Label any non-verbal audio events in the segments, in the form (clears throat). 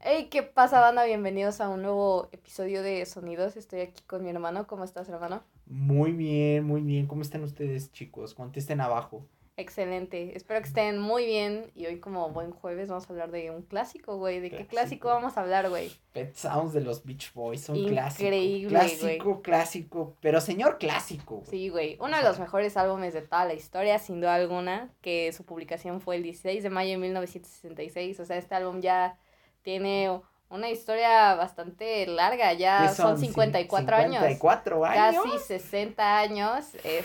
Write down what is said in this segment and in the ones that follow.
Hey, ¿qué pasa, banda? Bienvenidos a un nuevo episodio de Sonidos. Estoy aquí con mi hermano. ¿Cómo estás, hermano? Muy bien, muy bien. ¿Cómo están ustedes, chicos? Contesten abajo. Excelente. Espero que estén muy bien. Y hoy, como buen jueves, vamos a hablar de un clásico, güey. ¿De qué clásico vamos a hablar, güey? Pet Sounds de los Beach Boys. Un clásico. Increíble, Clásico, clásico. Pero señor clásico. Sí, güey. Uno de los mejores álbumes de toda la historia, sin duda alguna. Que su publicación fue el 16 de mayo de 1966. O sea, este álbum ya tiene una historia bastante larga, ya son, 54, años. 54 años. Casi 60 años. Es,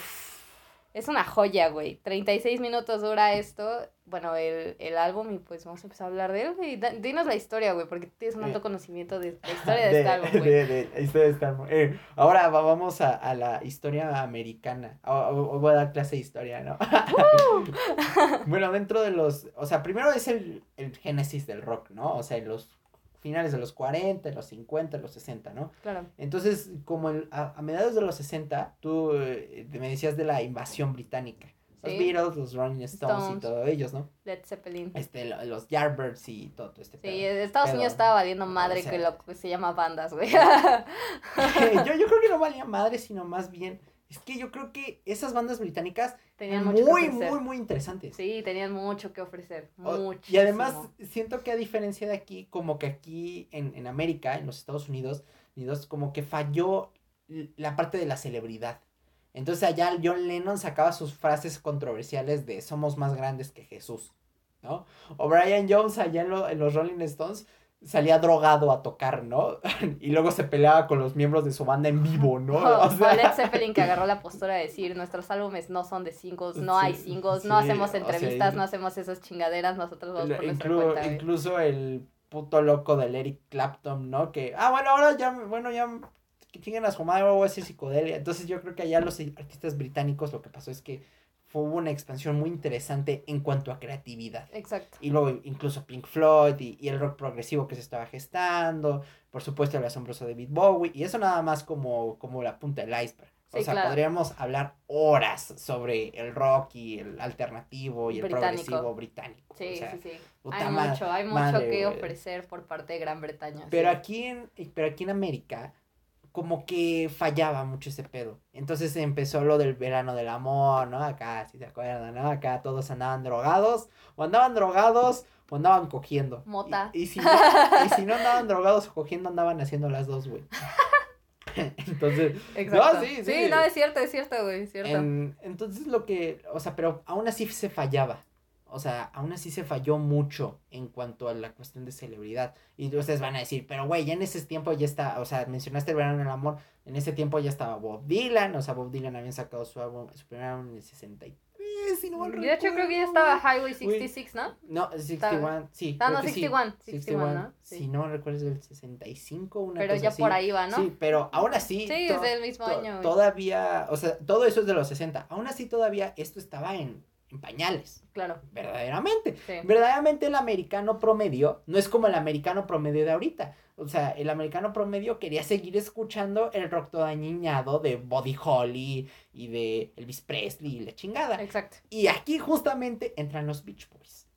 es una joya, güey. 36 minutos dura esto. Bueno, el, el álbum, y pues vamos a empezar a hablar de él, güey. Dinos la historia, güey, porque tienes un alto conocimiento de la historia de, este álbum, (laughs) güey. De, la historia de este álbum. Eh, ahora vamos a, a, la historia americana. O, voy a dar clase de historia, ¿no? (laughs) bueno, dentro de los. O sea, primero es el, el génesis del rock, ¿no? O sea, los finales de los 40, los 50, los 60, ¿no? Claro. Entonces, como a, a, mediados de los 60, tú eh, me decías de la invasión británica. Los Beatles, los Rolling Stones, y todos ellos, ¿no? Led Zeppelin. Este, los Yardbirds y todo, este Sí, Estados Unidos estaba valiendo madre que lo que se llama bandas, güey. (laughs) (laughs) yo, yo creo que no valía madre, sino más bien es que yo creo que esas bandas británicas tenían mucho muy, muy, muy interesantes. Sí, tenían mucho que ofrecer. Muchísimo. Y además, siento que a diferencia de aquí, como que aquí en, en América, en los Estados Unidos, Unidos, como que falló la parte de la celebridad. Entonces allá John Lennon sacaba sus frases controversiales de somos más grandes que Jesús, ¿no? O Brian Jones allá en, en los Rolling Stones salía drogado a tocar, ¿no? (laughs) y luego se peleaba con los miembros de su banda en vivo, (laughs) ¿no? O, sea... Led Zeppelin que (laughs) agarró la postura de decir, nuestros álbumes no son de singles, no hay singles, no hacemos entrevistas, no hacemos esas chingaderas, nosotros vamos por nuestra cuenta, Incluso el puto loco del Eric Clapton, ¿no? Que, ah, bueno, ahora ya, bueno, ya que chinguen a su madre, voy a decir psicodelia. Entonces yo creo que allá los artistas británicos lo que pasó es que hubo una expansión muy interesante en cuanto a creatividad. Exacto. Y luego incluso Pink Floyd y, el rock progresivo que se estaba gestando, por supuesto el asombroso David Bowie, y eso nada más como, como la punta del iceberg. o sea, podríamos hablar horas sobre el rock y el alternativo y el progresivo británico. Sí, sí, sí. Hay mucho, hay mucho que ofrecer por parte de Gran Bretaña. Pero aquí en, pero aquí en América como que fallaba mucho ese pedo. Entonces empezó lo del verano del amor, ¿no? Acá, si se acuerdan, ¿no? Acá todos andaban drogados, o andaban drogados, o andaban cogiendo. Mota. Y, si, no, y si no andaban drogados o cogiendo, andaban haciendo las dos, güey. (laughs) entonces, Exacto. no, sí, sí. Sí, no, es cierto, es cierto, güey, es cierto. entonces lo que, o sea, pero aún así se fallaba o sea, aún así se falló mucho en cuanto a la cuestión de celebridad. Y ustedes van a decir, pero güey, ya en ese tiempo ya está, o sea, mencionaste el verano del amor, en ese tiempo ya estaba Bob Dylan, o sea, Bob Dylan había sacado su álbum, su primer álbum en el 63, si no De hecho, creo que ya estaba Highway 66, ¿no? No, 61, sí. Ah, no, 61, 61, ¿no? Si no recuerdo es del 65, una Pero ya por ahí va, ¿no? Sí, pero aún así. Sí, es del mismo año. Todavía, o sea, todo eso es de los 60. Aún así, todavía esto estaba en en pañales. Claro. Verdaderamente. Verdaderamente el americano promedio no es como el americano promedio de ahorita. O sea, el americano promedio quería seguir escuchando el rock todo añiñado de Body Holly y de Elvis Presley y la chingada. Exacto. Y aquí justamente entran los Beach Boys.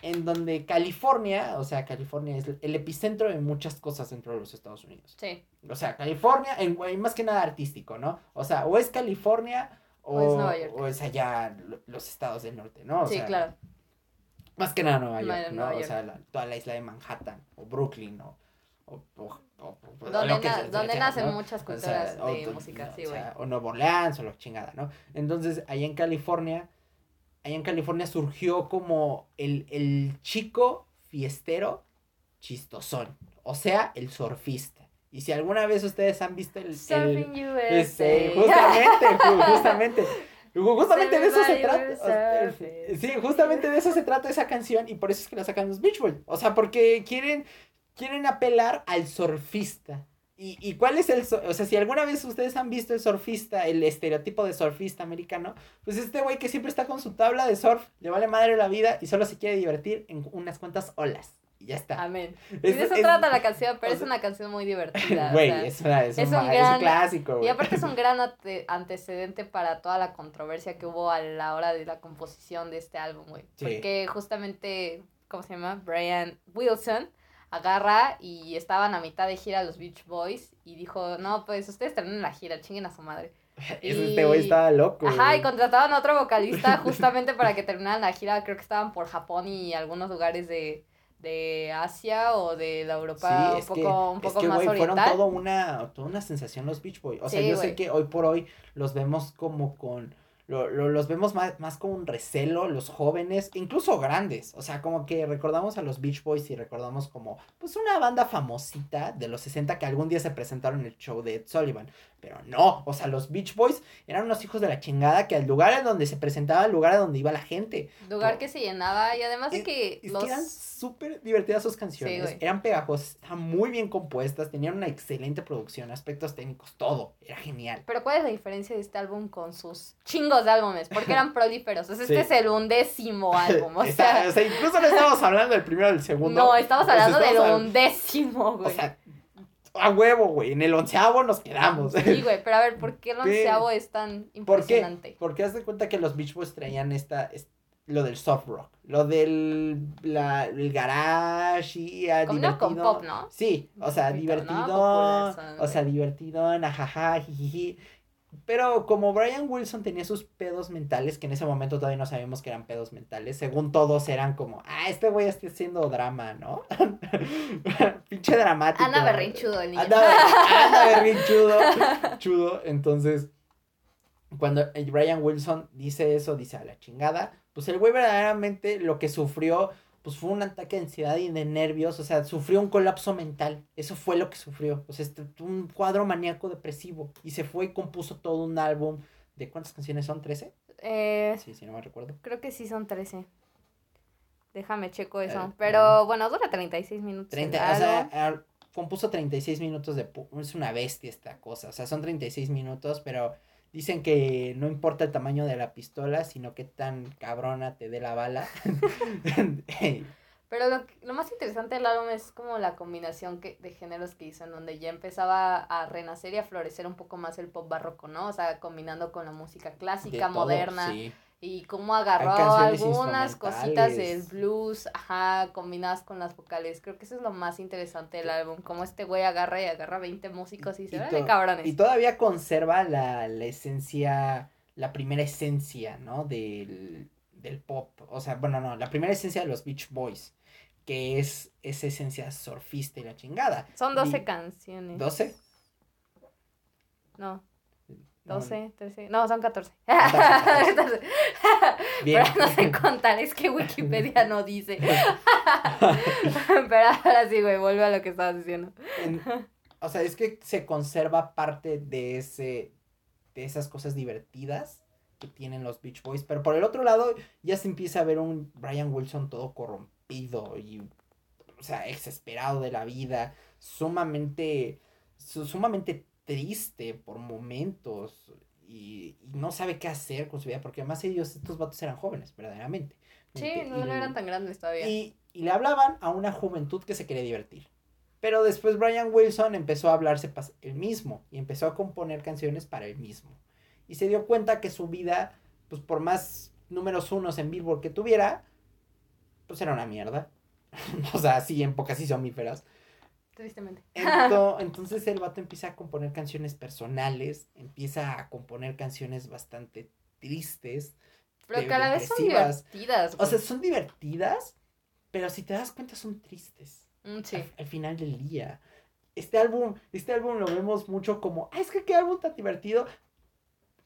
En donde California, o sea, California es el epicentro de muchas cosas dentro de los Estados Unidos. Sí. O sea, California, en, más que nada artístico, ¿no? O sea, o es California o, es allá los estados del norte, ¿no? sí, claro. Más que nada Nueva York, ¿no? O sea, toda la isla de Manhattan, o Brooklyn, ¿no? O, donde, nacen muchas culturas de música, sí, güey. O, Nuevo Orleans, o lo chingada, ¿no? Entonces, allá en California, allá en California surgió como el, el chico fiestero chistosón, o sea, el surfista. Y si alguna vez ustedes han visto el... Surfing el, este, justamente, (laughs) justamente. Justamente de eso se trata. Sí, justamente de eso se trata esa canción y por eso es que la sacan los Beach Boys. O sea, porque quieren, quieren apelar al surfista. ¿Y, ¿Y cuál es el, o sea, si alguna vez ustedes han visto el surfista, el estereotipo de surfista americano, pues este güey que siempre está con su tabla de surf, le vale madre la vida y solo se quiere divertir en unas cuantas olas y ya está. Amén. (laughs) Es, de eso trata la canción, pero es una canción muy divertida. Güey, es, un, clásico. Y aparte es un gran (laughs) antecedente para toda la controversia que hubo a la hora de la composición de este álbum, güey. Porque justamente, ¿cómo se llama? Brian Wilson agarra y estaban a mitad de gira los Beach Boys y dijo, no, pues ustedes terminan la gira, chinguen a su madre. (laughs) Este güey estaba loco. Ajá, y contrataban a otro vocalista justamente para que terminaran la gira, creo que estaban por Japón y algunos lugares de, de Asia o de la Europa un poco, un poco más oriental. Fueron todo una, toda una sensación los Beach Boys. O sea, yo sé que hoy por hoy los vemos como con lo, lo, los vemos más, más con un recelo, los jóvenes, incluso grandes. O sea, como que recordamos a los Beach Boys y recordamos como, pues, una banda famosita de los 60 que algún día se presentaron en el show de Ed Sullivan. Pero no, o sea, los Beach Boys eran unos hijos de la chingada que al lugar en donde se presentaba, el lugar a donde iba la gente. Lugar que se llenaba y además de que... Es que eran súper divertidas sus canciones, eran pegajosas, estaban muy bien compuestas, tenían una excelente producción, aspectos técnicos, todo, era genial. Pero ¿cuál es la diferencia de este álbum con sus chingos de álbumes? Porque eran (laughs) prolíferos, este es el undécimo (laughs) álbum, o sea... o sea, incluso no estamos hablando del primero o del segundo. No, estamos hablando del undécimo, güey. O sea, a huevo, güey. En el onceavo nos quedamos. Sí, güey, pero a ver, ¿por qué el onceavo es tan impresionante? ¿Por qué? Porque haz de cuenta que los Beach Boys traían esta, lo del soft rock, lo del la, el garage y a divertido. con pop, ¿no? Sí, o sea, divertido, o sea, divertido, ajaja, jijiji. Pero como Brian Wilson tenía sus pedos mentales, que en ese momento todavía no sabíamos que eran pedos mentales, según todos eran como, ah, este güey está haciendo drama, ¿no? (laughs) Pinche dramático. Anda berrinchudo el niño. Anda, (laughs) berrinchudo. Chudo. Entonces, cuando Brian Wilson dice eso, dice a la chingada, pues el güey verdaderamente lo que sufrió pues fue un ataque de ansiedad y de nervios, o sea, sufrió un colapso mental, eso fue lo que sufrió, o sea, este, un cuadro maníaco depresivo, y se fue y compuso todo un álbum, ¿de cuántas canciones son? ¿13? Eh, sí, sí, no me recuerdo. Creo que sí son 13. Déjame checo eso, eh, pero bueno, dura 36 minutos. 30, o sea, compuso 36 minutos de... Es una bestia esta cosa, o sea, son 36 minutos, pero Dicen que no importa el tamaño de la pistola, sino qué tan cabrona te dé la bala. (laughs) Pero lo, lo, más interesante del álbum es como la combinación que, de géneros que hizo, en donde ya empezaba a renacer y a florecer un poco más el pop barroco, ¿no? O sea, combinando con la música clásica, moderna y cómo agarró algunas cositas del blues, ajá, combinadas con las vocales. Creo que eso es lo más interesante del álbum, cómo este güey agarra y agarra 20 músicos y se ve de cabrones. Y todavía conserva la, la esencia, la primera esencia, ¿no? Del, del pop. O sea, bueno, no, la primera esencia de los Beach Boys, que es esa esencia surfista y la chingada. Son 12 canciones. ¿12? No. 12, 13, no, son 14. 14. (laughs) Bien. Pero no sé contar, es que Wikipedia no dice. (laughs) Pero ahora sí, güey, vuelve a lo que estabas diciendo. o sea, es que se conserva parte de ese, de esas cosas divertidas que tienen los Beach Boys, pero por el otro lado ya se empieza a ver un Brian Wilson todo corrompido y, o sea, exasperado de la vida, sumamente, sumamente triste por momentos y, no sabe qué hacer con su vida, porque además ellos, estos vatos eran jóvenes, verdaderamente. Sí, no, eran tan grandes todavía. Y, y, le hablaban a una juventud que se quería divertir. Pero después Brian Wilson empezó a hablarse el mismo y empezó a componer canciones para él mismo. Y se dio cuenta que su vida, pues por más números unos en Billboard que tuviera, pues era una mierda. (laughs) o sea, así en pocas y somíferas. Tristemente. (laughs) Entonces el vato empieza a componer canciones personales, empieza a componer canciones bastante tristes. Pero cada vez son divertidas. O sea, son divertidas, pero si te das cuenta son tristes. Mm, sí. Al, final del día. Este álbum, este álbum lo vemos mucho como, ah, es que qué álbum tan divertido,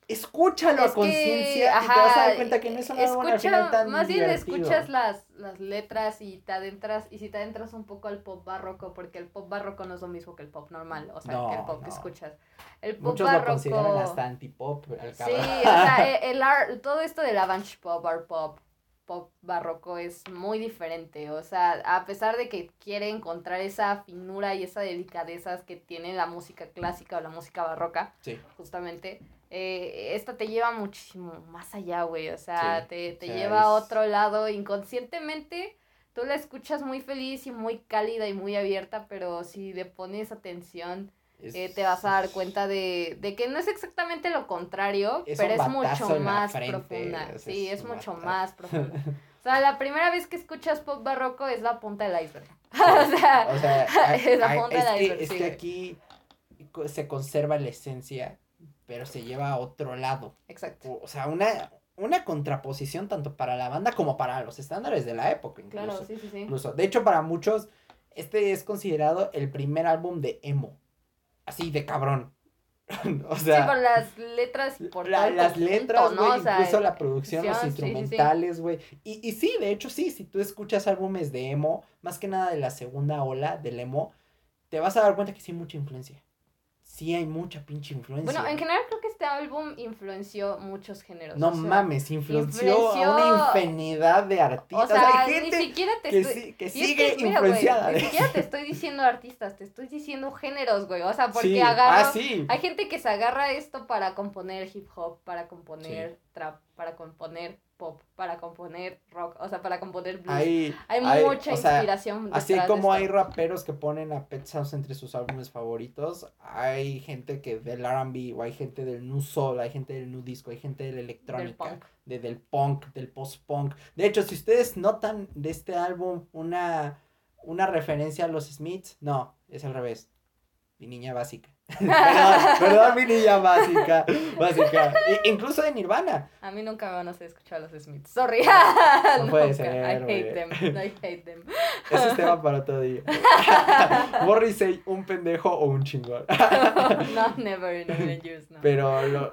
escúchalo a conciencia y te vas a dar cuenta que no es un escucha, tan Más bien escuchas las, las letras y te adentras, y si te adentras un poco al pop barroco, porque el pop barroco no es lo mismo que el pop normal, o sea, que el pop que escuchas. El pop Muchos barroco... lo consideran hasta antipop. Sí, o sea, (laughs) e, el, art, todo esto del avance pop, art pop, pop barroco es muy diferente, o sea, a pesar de que quiere encontrar esa finura y esa delicadeza que tiene la música clásica o la música barroca, sí. justamente, eh, esta te lleva muchísimo más allá, güey. O sea, te, te lleva a otro lado inconscientemente. Tú la escuchas muy feliz y muy cálida y muy abierta, pero si le pones atención, eh, te vas a dar cuenta de, de, que no es exactamente lo contrario, pero es mucho más profunda. sí, es, mucho más profunda. O sea, la primera vez que escuchas pop barroco es la punta del iceberg. (laughs) o sea, O sea, (laughs) es la punta de es, la que, es que aquí se conserva la esencia, pero se lleva a otro lado. Exacto. O o sea, una, una contraposición tanto para la banda como para los estándares de la época. Incluso. Claro, sí, sí, sí. incluso. De hecho, para muchos, este es considerado el primer álbum de emo. Así de cabrón. (laughs) o sea, sí, por las letras por la- las conjunto, letras, ¿no? güey, O sea, incluso la producción, los sí, sí, sí. instrumentales, güey. Y, y sí, de hecho, sí, si tú escuchas álbumes de emo, más que nada de la segunda ola del emo, te vas a dar cuenta que sí hay mucha influencia. Sí hay mucha pinche influencia. Bueno, en general creo que este álbum influenció muchos géneros. No o sea, mames, influenció, influenció- a una infinidad de artistas. O sea, hay ni gente siquiera te que, estoy... que es sigue que, mira, güey, influenciada. ni siquiera te (laughs) estoy diciendo artistas, te estoy diciendo géneros, güey. O sea, porque Sí, agarro... Ah, sí. Hay gente que se agarra esto para componer hip hop, para componer trap, para componer pop, para componer rock, o sea, para componer blues. Hay, Hay, hay- mucha o sea, inspiración. Así de como hay raperos que ponen a Pet Sounds entre sus álbumes favoritos, hay gente que del R&B, o hay gente del nu soul, hay gente del nu disco, hay gente de la del electrónica, punk. de, del punk, del post-punk. De hecho, si ustedes notan de este álbum una, una referencia a los Smiths, no, es al revés. Mi niña básica. Perdón, (laughs) perdón, mi niña básica. Básica. Incluso de Nirvana. A mí nunca me van a hacer escuchar a los Smiths. Sorry. (laughs) No puede Nunca. ser, I hate them. I hate them. (laughs) Ese es tema para otro día. Morrissey, un pendejo o un chingón. no, never in a million years, no. Pero, lo,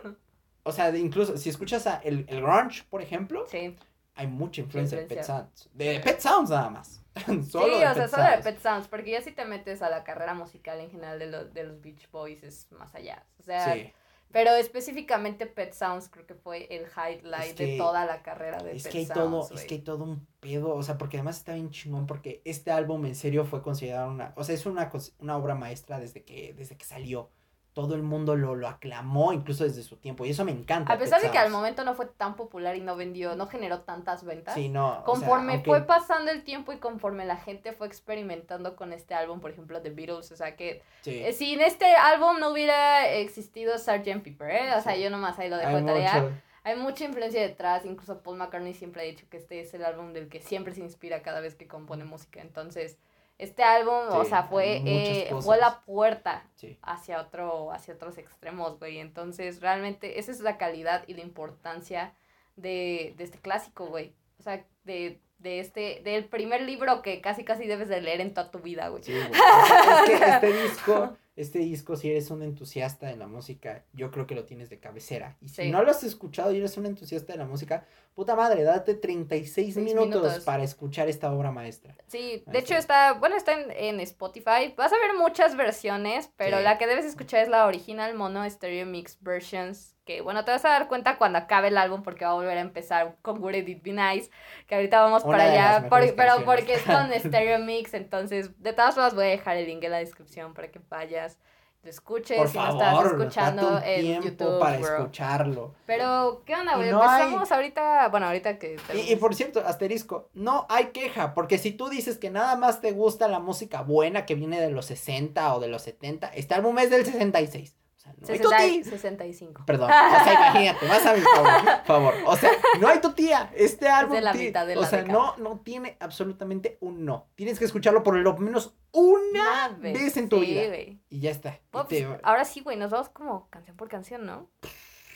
o sea, incluso si escuchas a el, el grunge, por ejemplo, Sí, hay mucha influencia de Pet influencia. Sounds. De Pet Sounds nada más. (laughs) solo sí, o sea, Pet solo de. Pet Sounds, porque ya si te metes a la carrera musical en general de, los de los Beach Boys es más allá. O sea, Sí, pero específicamente Pet Sounds creo que fue el highlight Es que- de toda la carrera de es Pet que hay Sounds. todo, es que hay todo un pedo, o sea, porque además está bien chingón, porque este álbum en serio fue considerado una, o sea, es una, una obra maestra desde que, desde que salió. Todo el mundo lo, lo aclamó, incluso desde su tiempo, y eso me encanta. A pesar Pet de que al momento no fue tan popular y no vendió, no generó tantas ventas. Sí, no. o sea, Conforme aunque- fue pasando el tiempo y conforme la gente fue experimentando con este álbum, por ejemplo, The Beatles, o sea que sí. eh, si en este álbum no hubiera existido Sgt. Pepper, ¿eh? o sea, Sí. yo nomás ahí lo dejo de tarea. mucho- Hay mucha influencia detrás, incluso Paul McCartney siempre ha dicho que este es el álbum del que siempre se inspira cada vez que compone música. Entonces, este álbum, o sea, fue, eh, fue la puerta Sí. hacia otro, hacia otros extremos, güey. Entonces, realmente, esa es la calidad y la importancia de, de este clásico, güey. O sea, de, de este, del primer libro que casi casi debes de leer en toda tu vida, güey. Sí, güey. (laughs) Es que este disco, este disco, si eres un entusiasta de la música, yo creo que lo tienes de cabecera. Y si Sí. no lo has escuchado y eres un entusiasta de la música, puta madre, date 36 Seis minutos, minutos. para escuchar esta obra maestra. Sí, Ahí de hecho está. está, bueno, está en, en Spotify. Vas a ver muchas versiones, pero Sí. la que debes escuchar es la original mono stereo mix versions, que bueno, te vas a dar cuenta cuando acabe el álbum porque va a volver a empezar con Would It Be Nice, que ahorita vamos Una para allá, por- pero porque es con (laughs) stereo mix, entonces de todas formas voy a dejar el link en la descripción para que vayas, lo escuches, Por si no estás escuchando en YouTube, para bro. escucharlo. Pero, ¿qué onda, güey? no hay- Empezamos ahorita, bueno, ahorita que... Y, y por cierto, asterisco, no hay queja, porque si tú dices que nada más te gusta la música buena que viene de los 60 o de los 70, este álbum es del 66. O sea, no hay tu 60 tía. 65. Perdón, (laughs) o sea, imagínate, vas a mi favor, favor. O sea, no hay tu tía. Este álbum. de la mitad de o la sea, década. no, no tiene absolutamente un no. Tienes que escucharlo por lo menos una Una vez en tu sí, vida. güey. Y ya está. Y Bueno, te- pues, ahora sí, güey, nos vamos como canción por canción, ¿no?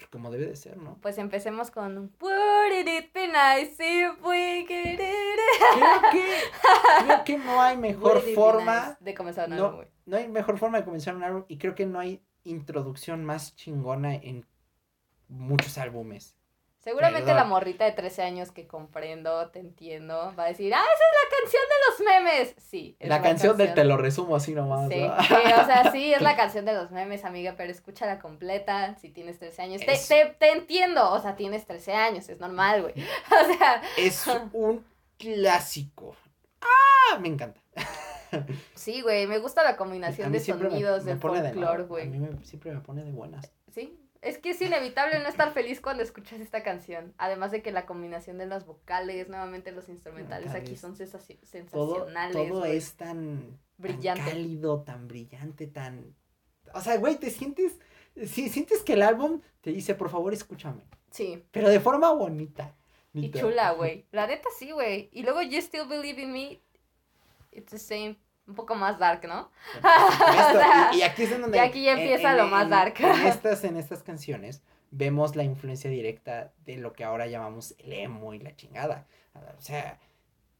como debe de ser, ¿no? Pues empecemos con Wouldn't it be nice if we could it? Creo (laughs) que, creo que no hay mejor forma. nice de comenzar un No. álbum, güey. No hay mejor forma de comenzar un álbum. Y creo que no hay introducción más chingona en muchos álbumes. Seguramente Perdón. la morrita de 13 años que comprendo, te entiendo, va a decir, ah, esa es la canción de los memes. Sí. es La, canción del te lo resumo así nomás. Sí, ¿no? sí, o sea, (laughs) sí, es la canción de los memes, amiga, pero escúchala completa si tienes 13 años. Te, te, te entiendo, o sea, tienes 13 años, es normal, güey. (laughs) O sea, Es (laughs) un clásico. ¡Ah! Me encanta. Sí, güey, me gusta la combinación de me- sonidos me pone de folclore, mal. A güey. mí me- siempre me pone de buenas. Sí, es que es inevitable no estar feliz cuando escuchas esta canción. Además de que la combinación de las vocales, nuevamente los instrumentales aquí son sensaci- sensacionales. todo güey. es tan, Brillante. tan cálido, tan brillante, tan... O sea, güey, te sientes... Sí, sientes que el álbum te dice, por favor, escúchame. Sí, Pero de forma bonita. y chula, (laughs) güey. La neta sí, güey. Y luego You Still Believe in Me, it's the same un poco más dark, ¿no? Esto, (laughs) y, y, aquí es donde... Y aquí ya empieza en, lo más en- dark. En (laughs) estas, en estas canciones vemos la influencia directa de lo que ahora llamamos el emo y la chingada. O sea,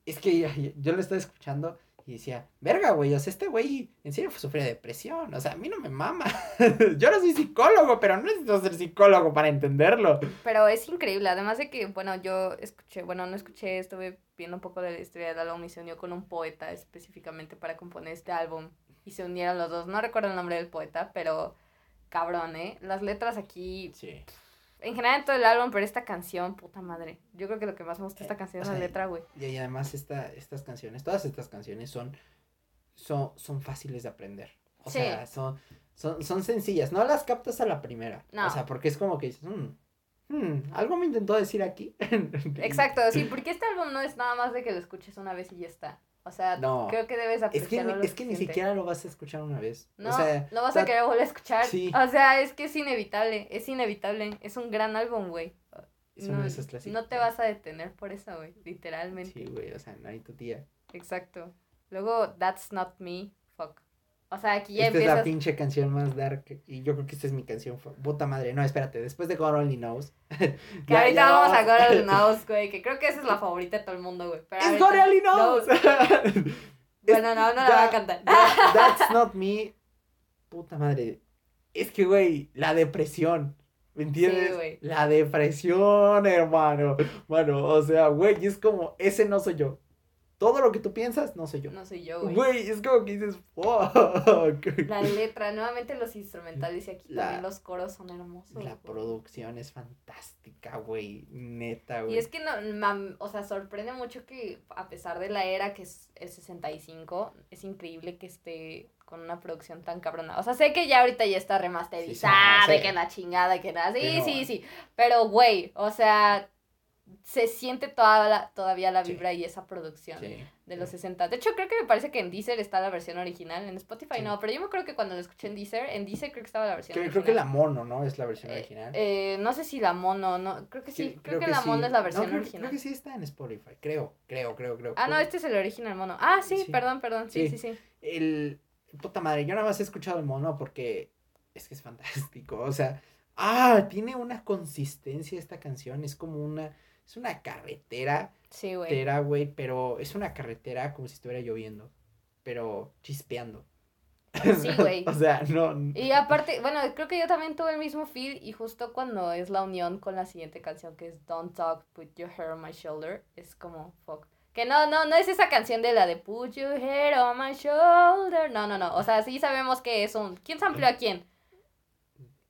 es que yo, yo- lo estaba escuchando y decía, verga, güey, o sea, este güey en serio sufre de depresión, o sea, a mí no me mama. (laughs) yo no soy psicólogo, pero no necesito ser psicólogo para entenderlo. Pero es increíble, además de que, bueno, yo escuché, bueno, no escuché, estuve viendo un poco de la historia del álbum y se unió con un poeta específicamente para componer este álbum y se unieron los dos. No recuerdo el nombre del poeta, pero cabrón, ¿eh? Las letras aquí, Sí. en general en todo el álbum, pero esta canción, puta madre. Yo creo que lo que más me gusta de esta Eh, canción es la sea, letra, güey. Y, y además esta, estas canciones, todas estas canciones son, son, son fáciles de aprender. O Sí. sea, son, son, son sencillas. No las captas a la primera. No. O sea, porque es como que dices, "Hmm, hmm, algo me intentó decir aquí. (laughs) Exacto, sí, porque este álbum no es nada más de que lo escuches una vez y ya está. O sea, No. creo que debes Es que, apreciarlo. es que ni siquiera lo vas a escuchar una vez. No, o sea, lo vas a querer volver a escuchar. sí. O sea, es que es inevitable, es inevitable. Es un gran álbum, güey. Clásicos. no te vas a detener por eso, güey. Literalmente. Sí, güey, o sea, no hay tu tía. Exacto. Luego, That's Not Me, fuck. O sea, aquí ya Esta es la pinche canción más dark. Y yo creo que esta es mi canción. Puta madre. No, espérate. Después de God Only Knows. (laughs) Que ahorita vamos a Girl (laughs) Knows, güey. Que creo que esa es la favorita de todo el mundo, güey. Pero ¡Es God Only Knows! (laughs) Bueno, no, no la voy a cantar. That- that's not me. Puta madre. Es que, güey, la depresión. ¿Me entiendes? Sí, la depresión, hermano. Bueno, o sea, güey, es como, ese no soy yo. Todo lo que tú piensas, no soy yo. No soy yo, güey. Güey, es como que dices, (laughs) fuck. La letra, nuevamente los instrumentales y aquí La- también los coros son hermosos. La güey. producción es fantástica, güey. Neta, güey. Y es que, no, mam- o sea, sorprende mucho que a pesar de la era que es el 65, es increíble que esté con una producción tan cabrona. O sea, sé que ya ahorita ya está remasterizada, Sí, sí, que la chingada, y que nada. Sí, Pero- sí, sí. Pero, güey, o sea, se siente toda la- todavía la Sí. vibra y esa producción Sí, de los sí. 60. De hecho, creo que me parece que en Deezer está la versión original. En Spotify Sí. no, pero yo me acuerdo que cuando lo escuché en Deezer, en Deezer creo que estaba la versión Creo, original. creo que la mono, ¿no? Es la versión Eh, original. eh, no sé si la mono, no, creo que sí, Sí, creo, que, la mono sí. es la No, versión creo- original. Creo que sí está en Spotify, creo, creo, creo, creo. Ah, no, creo. este es el original mono. Ah, sí, Sí. perdón, perdón, sí, sí, Sí. sí. El, puta madre, yo nada más he escuchado el mono porque es que es fantástico, o sea, ah, tiene una consistencia esta canción, es como una, es una carretera, Sí, güey. pero es una carretera como si estuviera lloviendo, pero chispeando. (laughs) Sí, güey. o sea, no, Y aparte, bueno, creo que yo también tuve el mismo feel y justo cuando es la unión con la siguiente canción que es Don't Talk, Put Your Hair on My Shoulder, es como, fuck. Que no, no, no es esa canción de la de Put Your Hair on My Shoulder. No, no, no. O sea, sí sabemos que es un... ¿Quién amplió a quién?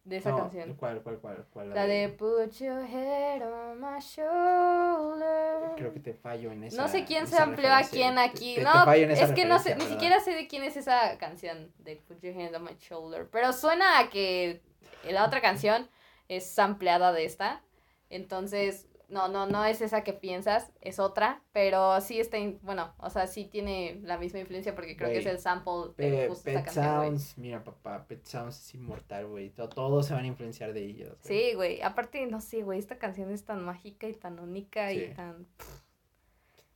De esa no, canción. ¿Cuál, cuál, cuál, cuál? La de Put Your Hair on My Shoulder. Creo que te fallo en esa No sé quién se amplió a quién aquí. te- no, es que no sé, ni siquiera sé de quién es esa canción de Put Your Hand on My Shoulder. Pero suena a que la otra canción es ampliada de esta. Entonces, no, no, no es esa que piensas, es otra. Pero sí está, in- bueno, o sea, sí tiene la misma influencia porque creo que es el sample de Pe- justo esa Pet canción. Sounds, mira papá, Pet Sounds es inmortal, güey. to- Todos se van a influenciar de ellos. Sí, güey. Aparte, no sé, güey, esta canción es tan mágica y tan única y tan... pff.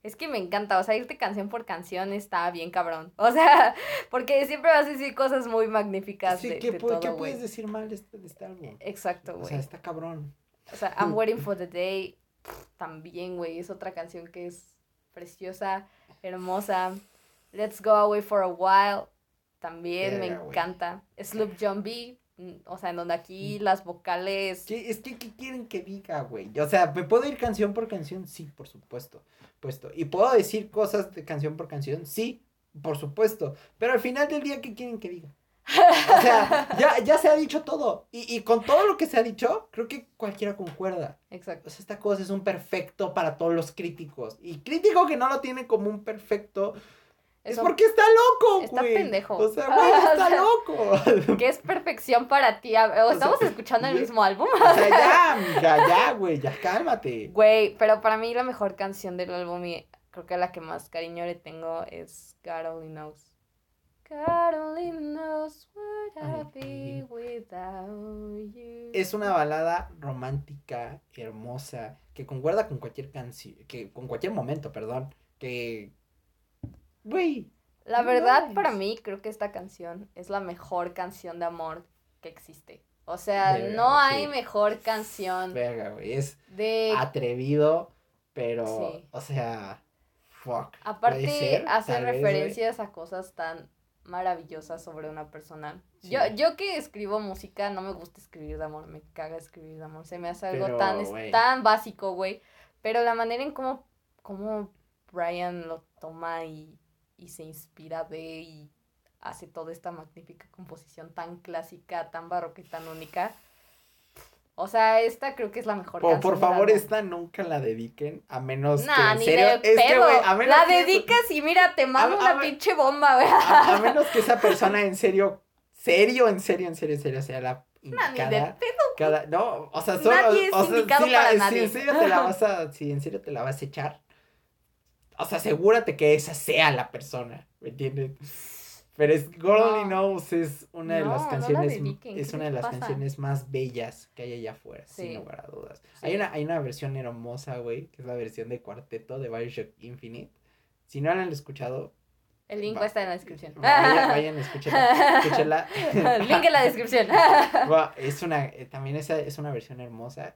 Es que me encanta, o sea, irte canción por canción está bien cabrón. (laughs) O sea, porque siempre vas a decir cosas muy magníficas Sí, de, ¿qué, de pu- todo, ¿qué güey. puedes decir mal de este, de este álbum? Exacto, O güey. sea, está cabrón. O sea, I'm Waiting for the Day también, güey, es otra canción que es preciosa, hermosa. Let's Go Away for a While también me encanta. Sloop John B, mm, o sea, en donde aquí las vocales... ¿Qué, es que, ¿qué quieren que diga, güey? O sea, ¿me puedo ir canción por canción? Sí, por supuesto. Puesto. ¿Y puedo decir cosas de canción por canción? Sí, por supuesto. Pero al final del día, ¿qué quieren que diga? O sea, ya, ya se ha dicho todo. Y, y con todo lo que se ha dicho, creo que cualquiera concuerda. Exacto. O sea, esta cosa es un perfecto para todos los críticos. Y crítico que no lo tiene como un perfecto es porque está loco, Está güey. pendejo. O sea, güey, (laughs) está O sea, loco. ¿Qué es perfección para ti? A- O sea, estamos escuchando el mismo álbum. O sea, ya, (laughs) amiga, ya, güey, ya cálmate. Güey, pero para mí la mejor canción del álbum y creo que la que más cariño le tengo es God Only Knows. God only knows what I'd be without you. Es una balada romántica, hermosa, que concuerda con cualquier canción, que con cualquier momento, perdón, que, güey, La verdad, Nice. para mí, creo que esta canción es la mejor canción de amor que existe. O sea, Verga, no hay sí. mejor canción Verga, güey. Es de... atrevido, pero, Sí. o sea, fuck. ¿Puede Aparte, ser? hace Tal vez, güey. referencias a cosas tan maravillosas sobre una persona. Sí. Yo, yo que escribo música, no me gusta escribir de amor, me caga escribir de amor. Se me hace algo Pero, tan, es- tan básico, güey. Pero la manera en cómo, cómo Brian lo toma y, y se inspira de y hace toda esta magnífica composición tan clásica, tan barroca y tan única. O sea, esta creo que es la mejor Por, canción por favor, esta nunca la dediquen, a menos Nah, que en ni serio. de es que, güey, a menos la que- dedicas y mira, te mando una pinche bomba, güey. A, a menos que esa persona en serio, serio, en serio, en serio, en serio, sea la Nah, ni de pedo. Cada, no, o sea, solo, Nadie es o sea, indicado si, la- para si nadie. en serio te la (laughs) vas a, si en serio te la vas a echar, o sea, asegúrate que esa sea la persona, ¿me entiendes? Pero es God Only No. Knows es una de No, las no canciones, dediquen, es ¿qué una de las pasa? canciones más bellas que hay allá afuera, Sí. sin lugar a dudas. Sí. Hay una, hay una versión hermosa, güey, que es la versión de cuarteto de Bioshock Infinite. Si no la han escuchado, El link Va- estar en la descripción. vayan, (laughs) vayan, escúchenla, escúchenla. (laughs) link en la descripción. (laughs) Es una, eh, también esa es una versión hermosa.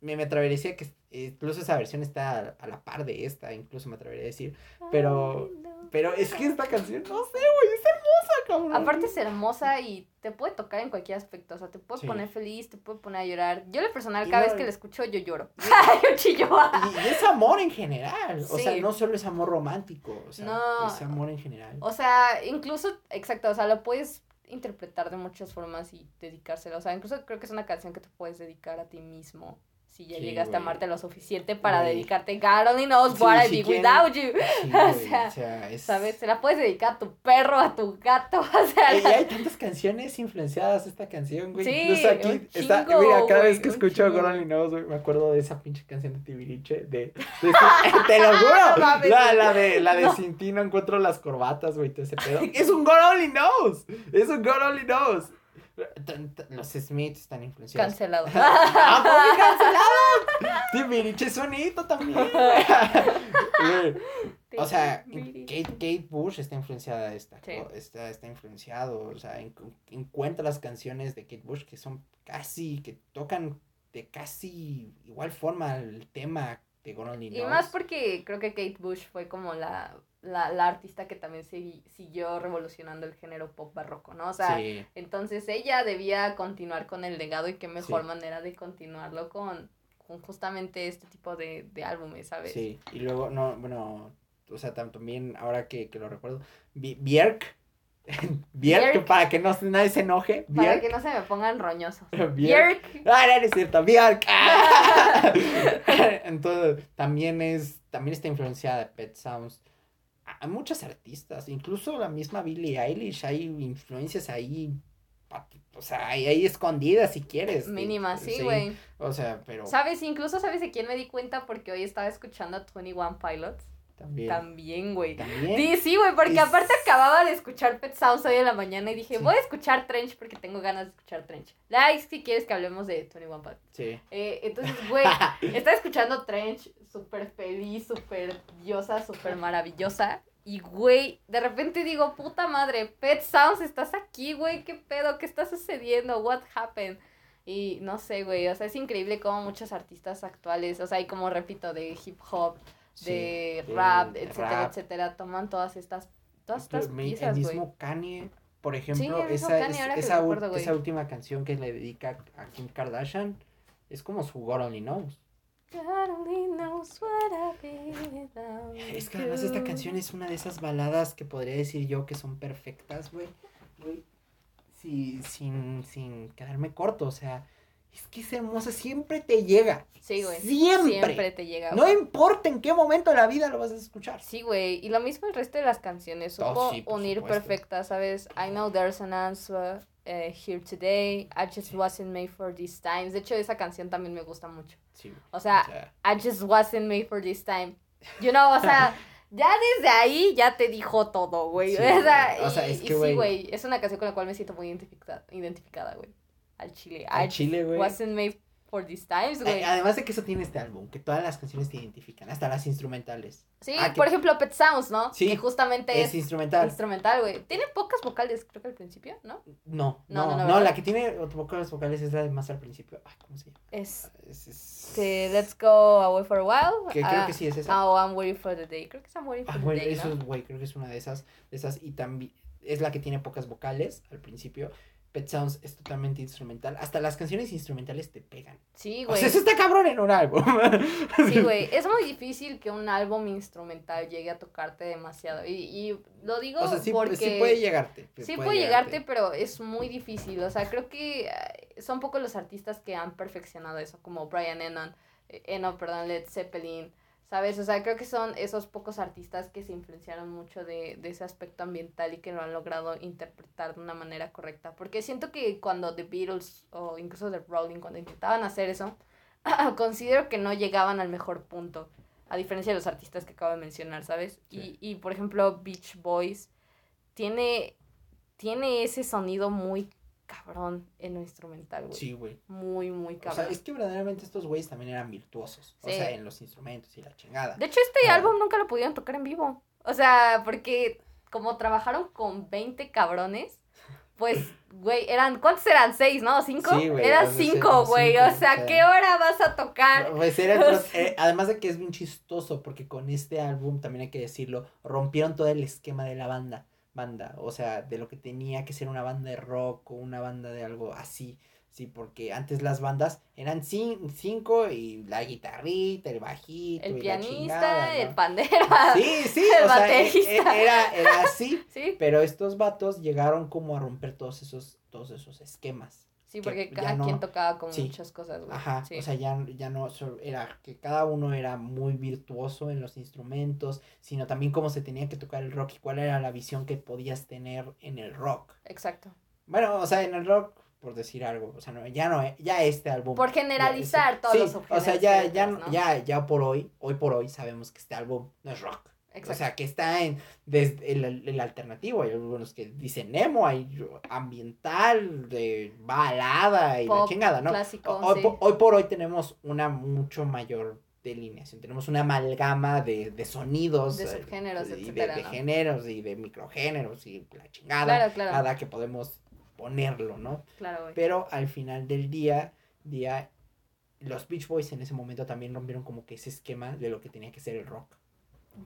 Me, me atrevería a decir que incluso esa versión está a, a la par de esta, incluso me atrevería a decir. Pero- Pero es que esta canción, no sé, güey, es hermosa, cabrón. Aparte es hermosa y te puede tocar en cualquier aspecto. O sea, te puede Sí. poner feliz, te puede poner a llorar. Yo, en lo personal, Y cada no- vez que la escucho, yo lloro. (laughs) yo chillo. Y, y es amor en general, o sea, no solo es amor romántico, o sea, No. es amor en general. O sea, incluso, exacto, o sea, lo puedes interpretar de muchas formas y dedicárselo. O sea, incluso creo que es una canción que te puedes dedicar a ti mismo. Si ya Sí, llegaste a amarte lo suficiente para Güey. dedicarte. God only knows Sí, si without you. Sí, (laughs) o sea, o sea, es... ¿Sabes? Se la puedes dedicar a tu perro, a tu gato. (laughs) O sea, Y hay tantas canciones influenciadas esta canción, güey. Sí, Incluso aquí un está. chingo, mira, cada güey, vez que escucho Only Knows, güey, me acuerdo de esa pinche canción de Tibiriche. De, de (laughs) te lo juro. No la, la de, la de No. Sin ti no encuentro las corbatas, güey, todo ese pedo. Es un God Only Knows. Es un God Only Knows. Los Smiths están influenciados. cancelado. (laughs) ¡Ah, ¿por qué cancelado? (laughs) Un hito también. (laughs) O sea, Kate, Kate Bush está influenciada de esta, Sí. está, está influenciado, o sea, en- encuentra las canciones de Kate Bush que son casi, que tocan de casi igual forma el tema de God Only Y más porque creo que Kate Bush fue como la, la, la artista que también segui- siguió revolucionando el género pop barroco, ¿no? O sea, sí, entonces ella debía continuar con el legado y qué mejor Sí. manera de continuarlo con, con justamente este tipo de, de álbumes, ¿sabes? sí, y luego, no, bueno, o sea, tam- también, ahora que, que lo recuerdo, Björk, Björk, Björk. para que no, nadie se enoje, Para que no se me pongan roñosos. (laughs) Björk, Björk. Ah, no, no es cierto, Björk. Ah. (laughs) (laughs) Entonces, también es, también está influenciada de Pet Sounds. Hay muchas artistas, incluso la misma Billie Eilish, hay influencias ahí, o sea, hay ahí escondidas si quieres. de- Mínima, sí, güey. O sea, pero ¿Sabes? Incluso, ¿sabes de quién me di cuenta? Porque hoy estaba escuchando a 21 Pilots. también. También, güey. También. Sí, sí, güey, porque aparte acababa de escuchar Pet Sounds hoy en la mañana y dije, Sí. voy a escuchar Trench porque tengo ganas de escuchar Trench. Like si quieres que hablemos de 21 Pilots. Sí. Eh, entonces, güey, (laughs) estaba escuchando Trench súper feliz, súper diosa, súper maravillosa. Y, güey, de repente digo, puta madre, Pet Sounds, estás aquí, güey, ¿qué pedo? ¿Qué está sucediendo? What happened? Y no sé, güey, o sea, es increíble cómo muchos artistas actuales, o sea, y como repito, de hip hop, de sí, rap, de etcétera, rap. etcétera, toman todas estas, todas estas El mi- piezas, el mismo Kanye, por ejemplo, esa, Kanye, es- esa, me acuerdo, esa última canción que le dedica a Kim Kardashian es como su God Only Knows. Es que además esta canción es una de esas baladas que podría decir yo que son perfectas, güey. Güey, sí, sin, sin quedarme corto, o sea, es que es hermosa, siempre te llega. Sí, güey. Siempre. Siempre te llega. No güey. importa en qué momento de la vida lo vas a escuchar. Sí, güey. Y lo mismo el resto de las canciones. Oh, Supo sí, unir supuesto. perfecta, ¿sabes? I know there's an answer eh, here today. I just wasn't made for these times. De hecho, esa canción también me gusta mucho. Sí, O sea, I just wasn't made for this time. You know, o sea, (laughs) ya desde ahí ya te dijo todo, güey. Sí, (laughs) o sea. O es y que, sí, güey. güey. Es una canción con la cual me siento muy identificada, identificada, güey. Al chile. Al I chile, güey. Wasn't made for these times, güey. Además de que eso tiene este álbum, que todas las canciones te identifican, hasta las instrumentales. Sí, ah, que- por ejemplo, Pet Sounds, ¿no? Sí, Que justamente Es es, instrumental. instrumental, güey. Tiene pocas vocales, creo que al principio, ¿no? No, No, no, no, no, la que tiene vocales vocales es la de más al principio. Ay, ¿cómo se llama? Es Es, es- que Let's Go Away for a While. que creo ah, que sí es esa. Oh, I'm waiting for the day. Creo que es I'm waiting for Ah, the day, eso ¿no? es, güey, creo que es una de esas, de esas y también es la que tiene pocas vocales al principio. Pet Sounds es totalmente instrumental. Hasta las canciones instrumentales te pegan. Sí, O güey. sea, eso está cabrón en un álbum. Sí, (laughs) güey. Es muy difícil que un álbum instrumental llegue a tocarte demasiado. Y, y lo digo O sea, sí, porque... sí puede llegarte. Sí puede llegarte, pero es muy difícil. O sea, creo que eh, son pocos los artistas que han perfeccionado eso, como Brian Eno, eh, Eno, perdón, Led Zeppelin, ¿sabes? O sea, creo que son esos pocos artistas que se influenciaron mucho de, de ese aspecto ambiental y que lo han logrado interpretar de una manera correcta. Porque siento que cuando The Beatles o incluso The Rolling, cuando intentaban hacer eso, (clears throat) considero que no llegaban al mejor punto. A diferencia de los artistas que acabo de mencionar, ¿sabes? Sí. Y, y por ejemplo, Beach Boys tiene, tiene ese sonido muy cabrón en lo instrumental, güey. Sí, güey. Muy, muy O cabrón. sea, es que verdaderamente estos güeyes también eran virtuosos. O sea, en los instrumentos y la chingada. De hecho, este álbum nunca lo pudieron tocar en vivo. O sea, porque como trabajaron con 20 cabrones, pues, (laughs) güey, eran, ¿cuántos eran? ¿Seis, no? ¿Cinco? Sí, güey, Eran o cinco, güey. O sea, o. ¿qué hora vas a tocar? Pues era (laughs) el eh, además de que es bien chistoso, porque con este álbum, también hay que decirlo, rompieron todo el esquema de la banda. Banda, o sea, de lo que tenía que ser una banda de rock o una banda de algo así. Sí, porque antes las bandas eran cin- cinco y la guitarrita, el bajito, El y la pianista, el pandera. Sí, sí, (laughs) el o sea, e- baterista. e- era, era así. (laughs) Sí, Pero estos vatos llegaron como a romper todos esos, todos esos esquemas. Sí, que porque cada no- quien tocaba con sí. muchas cosas, güey. Ajá, sí. o sea, ya, ya no era que cada uno era muy virtuoso en los instrumentos, sino también cómo se tenía que tocar el rock y cuál era la visión que podías tener en el rock. Exacto. Bueno, o sea, en el rock, por decir algo, o sea, no, ya no, ya este álbum. Por ya generalizar todos sí, los O objetos. sea, ya, ya, ya, ya por hoy, hoy por hoy sabemos que este álbum no es rock. Exacto. O sea, que está en desde el, el alternativo. Hay algunos que dicen emo, hay ambiental, de balada y la chingada, ¿no? clásico, hoy, sí. po- hoy por hoy tenemos una mucho mayor delineación. Tenemos una amalgama de, de sonidos. De eh, subgéneros, y de- etcétera, De, ¿no? géneros y de microgéneros y la chingada. Claro, claro. Nada que podemos ponerlo, ¿no? Claro, güey. Pero al final del día, día, los Beach Boys en ese momento también rompieron como que ese esquema de lo que tenía que ser el rock.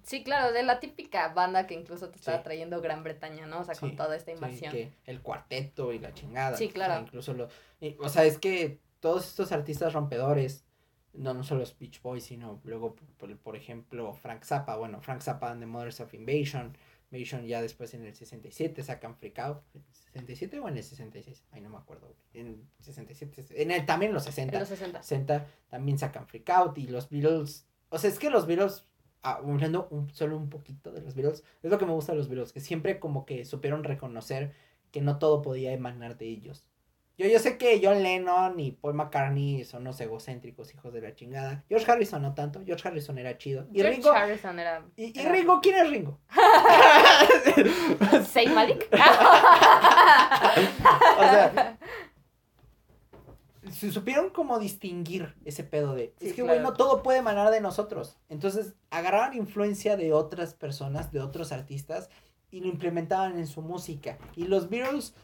Sí, claro, de la típica banda que incluso te estaba Sí. trayendo Gran Bretaña, ¿no? O sea, Sí, con toda esta Sí, invasión. que el cuarteto y la chingada. Sí, o sea, claro. incluso lo. y, o sea, es que todos estos artistas rompedores, no, no solo los Beach Boys, sino luego, por, por ejemplo, Frank Zappa. Bueno, Frank Zappa and the Mothers of Invasion. Invasion ya después en el 67 sacan Freak Out. ¿En el 67 o en el 66? Ay, no me acuerdo. En 67. En el, también en los 60. En los 60. 60 también sacan Freak Out y los Beatles, o sea, es que los Beatles, hablando un, solo un poquito de los Beatles, es lo que me gusta de los Beatles, que siempre como que supieron reconocer que no todo podía emanar de ellos. Yo, yo sé que John Lennon y Paul McCartney son unos egocéntricos hijos de la chingada. George Harrison no tanto, George Harrison era chido. Y George Ringo, Harrison era... y, Ringo, ¿quién es Ringo? (laughs) Saint Malik. (laughs) (laughs) o sea, se supieron como distinguir ese pedo de, Sí, es que, claro. güey, no todo puede emanar de nosotros. Entonces, agarraron influencia de otras personas, de otros artistas, y lo implementaban en su música. Y los Beatles,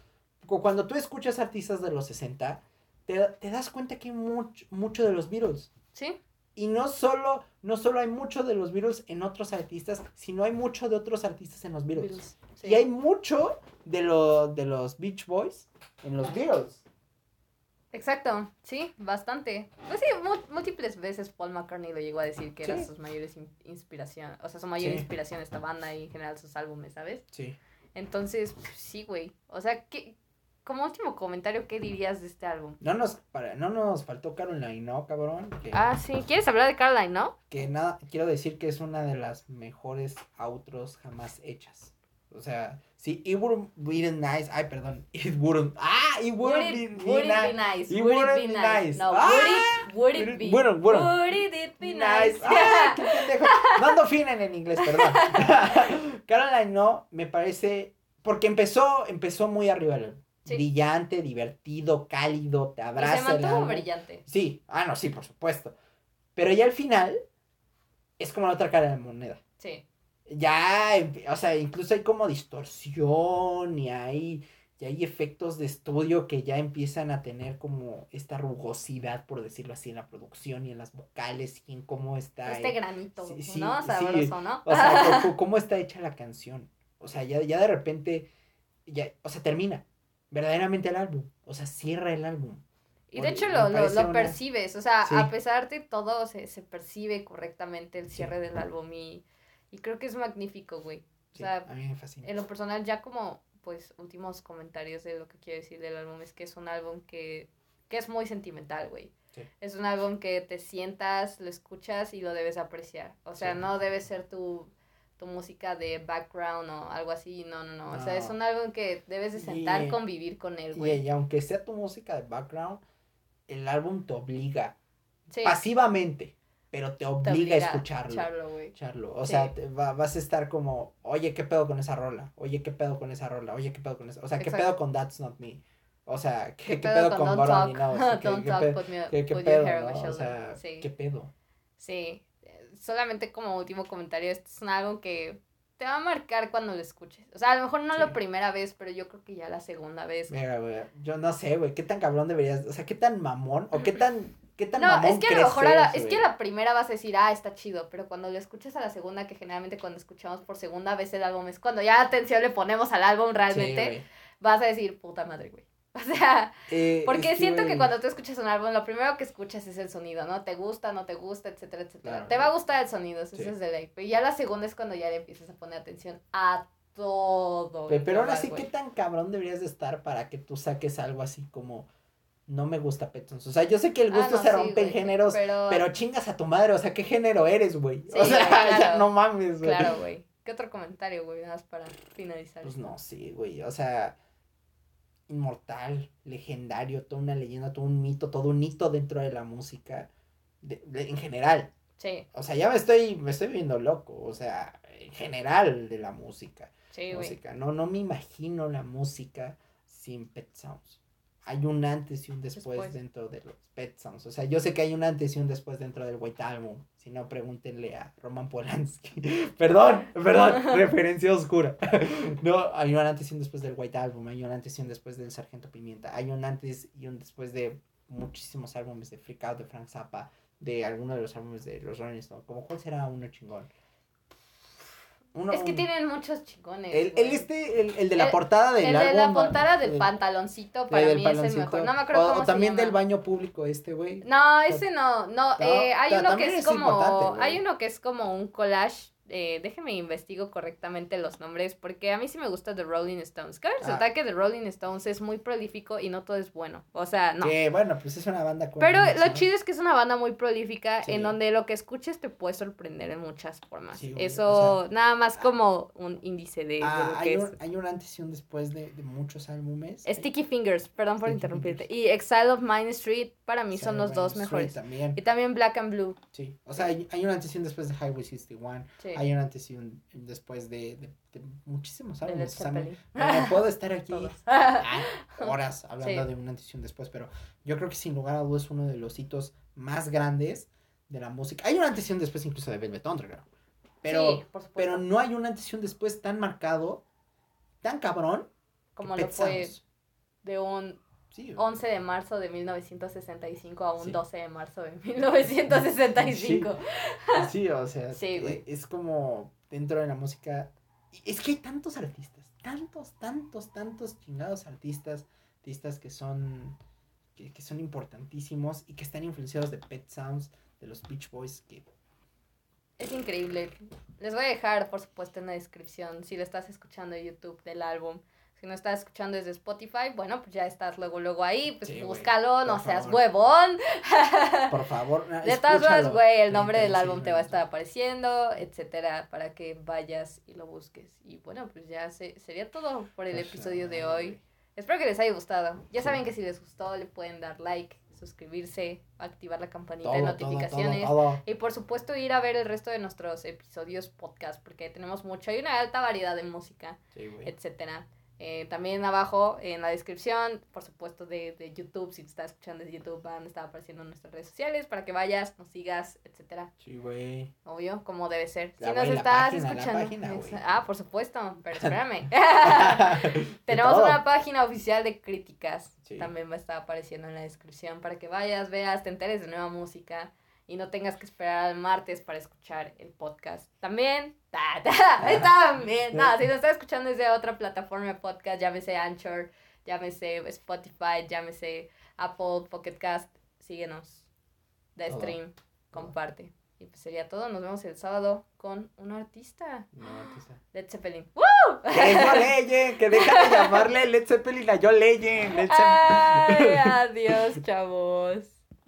cu- cuando tú escuchas artistas de los 60, te, te das cuenta que hay mucho, mucho de los Beatles. sí, Y no solo, no solo hay mucho de los Beatles en otros artistas, sino hay mucho de otros artistas en los Beatles. Beatles, sí. Y hay mucho de, lo, de los Beach Boys en los Beatles. Exacto, sí, bastante. Pues sí, múltiples veces Paul McCartney lo llegó a decir que era sus mayores in- inspiración, o sea, su mayor Sí. inspiración esta banda y en general sus álbumes, ¿sabes? Sí. Entonces, pues, sí, güey. O sea, ¿qué, como último comentario, ¿qué dirías de este álbum? No nos, para, no nos faltó Caroline, ¿no, cabrón? Que, Ah, sí, ¿quieres hablar de Caroline, no? que nada, quiero decir que es una de las mejores outros jamás hechas. O sea, sí, it wouldn't be nice. Ay, perdón. (laughs) It wouldn't. Ah, it Would wouldn't it, be, would nice. be nice? It Would it wouldn't be nice? nice. No, Ah, would it, would it be? Would it be nice? (laughs) Ah, qué pendejo. No ando fina en inglés, perdón. (laughs) Caroline no, me parece. Porque empezó, empezó muy arriba. el- Sí. brillante, divertido, cálido, te Y abraza. se el mantuvo brillante. Sí, ah, no, sí, por supuesto. Pero ya al final es como la otra cara de la moneda. Sí. Ya, o sea, incluso hay como distorsión y hay, y hay efectos de estudio que ya empiezan a tener como esta rugosidad, por decirlo así, en la producción y en las vocales y en cómo está. Este granito, sí, sí, ¿no? sí. Sabroso, ¿no? O sea, (laughs) cómo está hecha la canción. O sea, ya, ya de repente, ya, o sea, termina verdaderamente el álbum. O sea, cierra el álbum. Y de hecho lo, lo, lo percibes, o sea, Sí. a pesar de todo, se, se percibe correctamente el Sí. cierre del álbum y, y creo que es magnífico, güey. O Sí, sea, a mí me fascina. en lo personal, ya como, pues, últimos comentarios de lo que quiero decir del álbum es que es un álbum que, que es muy sentimental, güey. Sí. Es un álbum que te sientas, lo escuchas y lo debes apreciar. O sea, Sí. no debe ser tu, tu música de background o algo así, no, no, no. O sea, es un álbum que debes de sentar, Y- convivir con él, Y, güey. y aunque sea tu música de background, el álbum te obliga Sí, pasivamente, pero te te obliga, a escucharlo. güey. escucharlo. O Sí. sea, te va- vas a estar como, oye, ¿qué pedo con esa rola? Oye, ¿qué pedo con esa rola? Oye, ¿qué pedo con esa? O sea, ¿qué Exacto. pedo con That's Not Me? O sea, ¿qué, ¿Qué qué pedo con con God Only Talk? Knows? (laughs) ¿Qué- qué pedo, no? O sea, sí. ¿qué pedo? Sí, solamente como último comentario, este es álbum que te va a marcar cuando lo escuches. O sea, a lo mejor no Sí. la primera vez, pero yo creo que ya la segunda vez. Mira, güey, yo no sé, güey, ¿qué tan cabrón deberías, o sea, qué tan mamón, o qué (clears throat) tan, qué tan No, mamón es que a lo mejor a la, es que a la primera vas a decir, ah, está chido, pero cuando lo escuches a la segunda, que generalmente cuando escuchamos por segunda vez el álbum es cuando ya atención le ponemos al álbum realmente, vas a decir, puta madre, güey. (laughs) O sea, Eh, porque es siento que cuando tú escuchas un álbum, lo primero que escuchas es el sonido, ¿no? Te gusta, no te gusta, etcétera, etcétera. Claro, te va a gustar el sonido, eso Sí. es de ley. Pero ya la segunda es cuando ya le empiezas a poner atención a todo. Pe- en Pero ahora sí, güey. ¿qué tan cabrón deberías de estar para que tú saques algo así como no me gusta Petons? O sea, yo sé que el Ah, gusto no, se sí, rompe en güey, géneros, Pero, pero chingas a tu madre, o sea, ¿qué género eres, güey? Sí, o sea, (laughs) ya no mames, güey. claro, güey. ¿Qué otro comentario, güey? Nada más para finalizar. Pues no, sí, güey, o sea, inmortal, legendario, toda una leyenda, todo un mito, todo un hito dentro de la música, de- de- en general. Sí, O sea, ya me estoy, me estoy viendo loco, o sea, en general de la música. sí, güey. música. No, no me imagino la música sin Pet Sounds. Hay un antes y un después, Después. dentro de los Pet Sounds. O sea, yo sé que hay un antes y un después dentro del White Album. Si no, pregúntenle a Roman Polanski. (laughs) perdón, perdón, (laughs) referencia oscura. (laughs) no, hay un antes y un después del White Album. Hay un antes y un después del Sargento Pimienta. Hay un antes y un después de muchísimos álbumes de Freak Out, de Frank Zappa, de alguno de los álbumes de los Rolling Stones. Como cuál será uno chingón. Uno- Es que tienen muchos chingones. el, el este, el, el de la portada del El de la portada del el- pantaloncito para del mí es el mejor. No me acuerdo o, cómo o también se del llama. baño público este, güey. No, ese no, no, No, eh, hay uno que es es como, hay uno que es como un collage, eh, déjeme investigo correctamente los nombres, porque a mí sí me gusta The Rolling Stones. Cabe Ah. resaltar que The Rolling Stones es muy prolífico y no todo es bueno, o sea, no. Que bueno, pues es una banda Pero lo ¿no? chido es que es una banda muy prolífica Sí. en donde lo que escuches te puede sorprender en muchas formas. Sí, Eso o sea, nada más como un índice de, de Ah, hay, que un, es. hay un antes y un después de, de muchos álbumes. Sticky Fingers, perdón por interrumpirte. Fingers. Y Exile of Main Street para mí son los dos Street mejores. También, Y también Black and Blue. sí. O sea, hay, hay un antes y un después de Highway 61. Sí. Hay un antes y un después de, de, de muchísimos de Led álbumes. O sea, me, Zeppelin. me puedo estar aquí (laughs) ah, (laughs) horas hablando Sí. de un antes y un después, pero yo creo que sin lugar a dudas es uno de los hitos más grandes de la música. Hay un antes y un después incluso de Velvet Underground. Pero, sí, pero no hay un antes y un después tan marcado, tan cabrón. como lo fue de un Sí, 11 de marzo de 1965 a un Sí. 12 de marzo de 1965. (laughs) Sí, o sea, Sí, e- güey. es como dentro de la música. Es que hay tantos artistas, tantos, tantos, tantos chingados artistas, artistas que son que, que son importantísimos y que están influenciados de Pet Sounds, de los Beach Boys, que Es increíble. Les voy a dejar, por supuesto, en la descripción si lo estás escuchando en YouTube del álbum. Si no estás escuchando desde Spotify, bueno, pues ya estás luego, luego ahí. Pues Sí, búscalo, no seas favor. huevón. por favor, (laughs) De todas formas, güey, el nombre Sí, del sí, álbum te va a estar apareciendo, etcétera, para que vayas y lo busques. Y bueno, pues ya se- sería todo por el episodio de hoy. Espero que les haya gustado. Ya saben que si les gustó, le pueden dar like, suscribirse, activar la campanita Todo, de notificaciones. todo, todo. Y por supuesto ir a ver el resto de nuestros episodios podcast, porque tenemos mucho, hay una alta variedad de música, Sí, etcétera. Eh, también abajo en la descripción, por supuesto, de, de YouTube, si te estás escuchando desde YouTube, van a estar apareciendo en nuestras redes sociales para que vayas, nos sigas, etcétera. Sí, güey. Obvio, como debe ser. Si nos estás página, escuchando. página, es- güey. ah, por supuesto, pero (laughs) espérame. (laughs) Tenemos todo. una página oficial de críticas. Sí. También va a estar apareciendo en la descripción para que vayas, veas, te enteres de nueva música y no tengas que esperar al martes para escuchar el podcast. También, ta, ta, (laughs) también, no, si nos estás escuchando desde otra plataforma de podcast, llámese Anchor, llámese Spotify, llámese Apple Pocket Cast, síguenos, Todo. stream, comparte. Y pues sería todo, nos vemos el sábado con un artista, No, artista. Led Zeppelin. Que es John Legend, que deja de llamarle Led Zeppelin a John Legend. Led Zeppelin. Ay, adiós, chavos.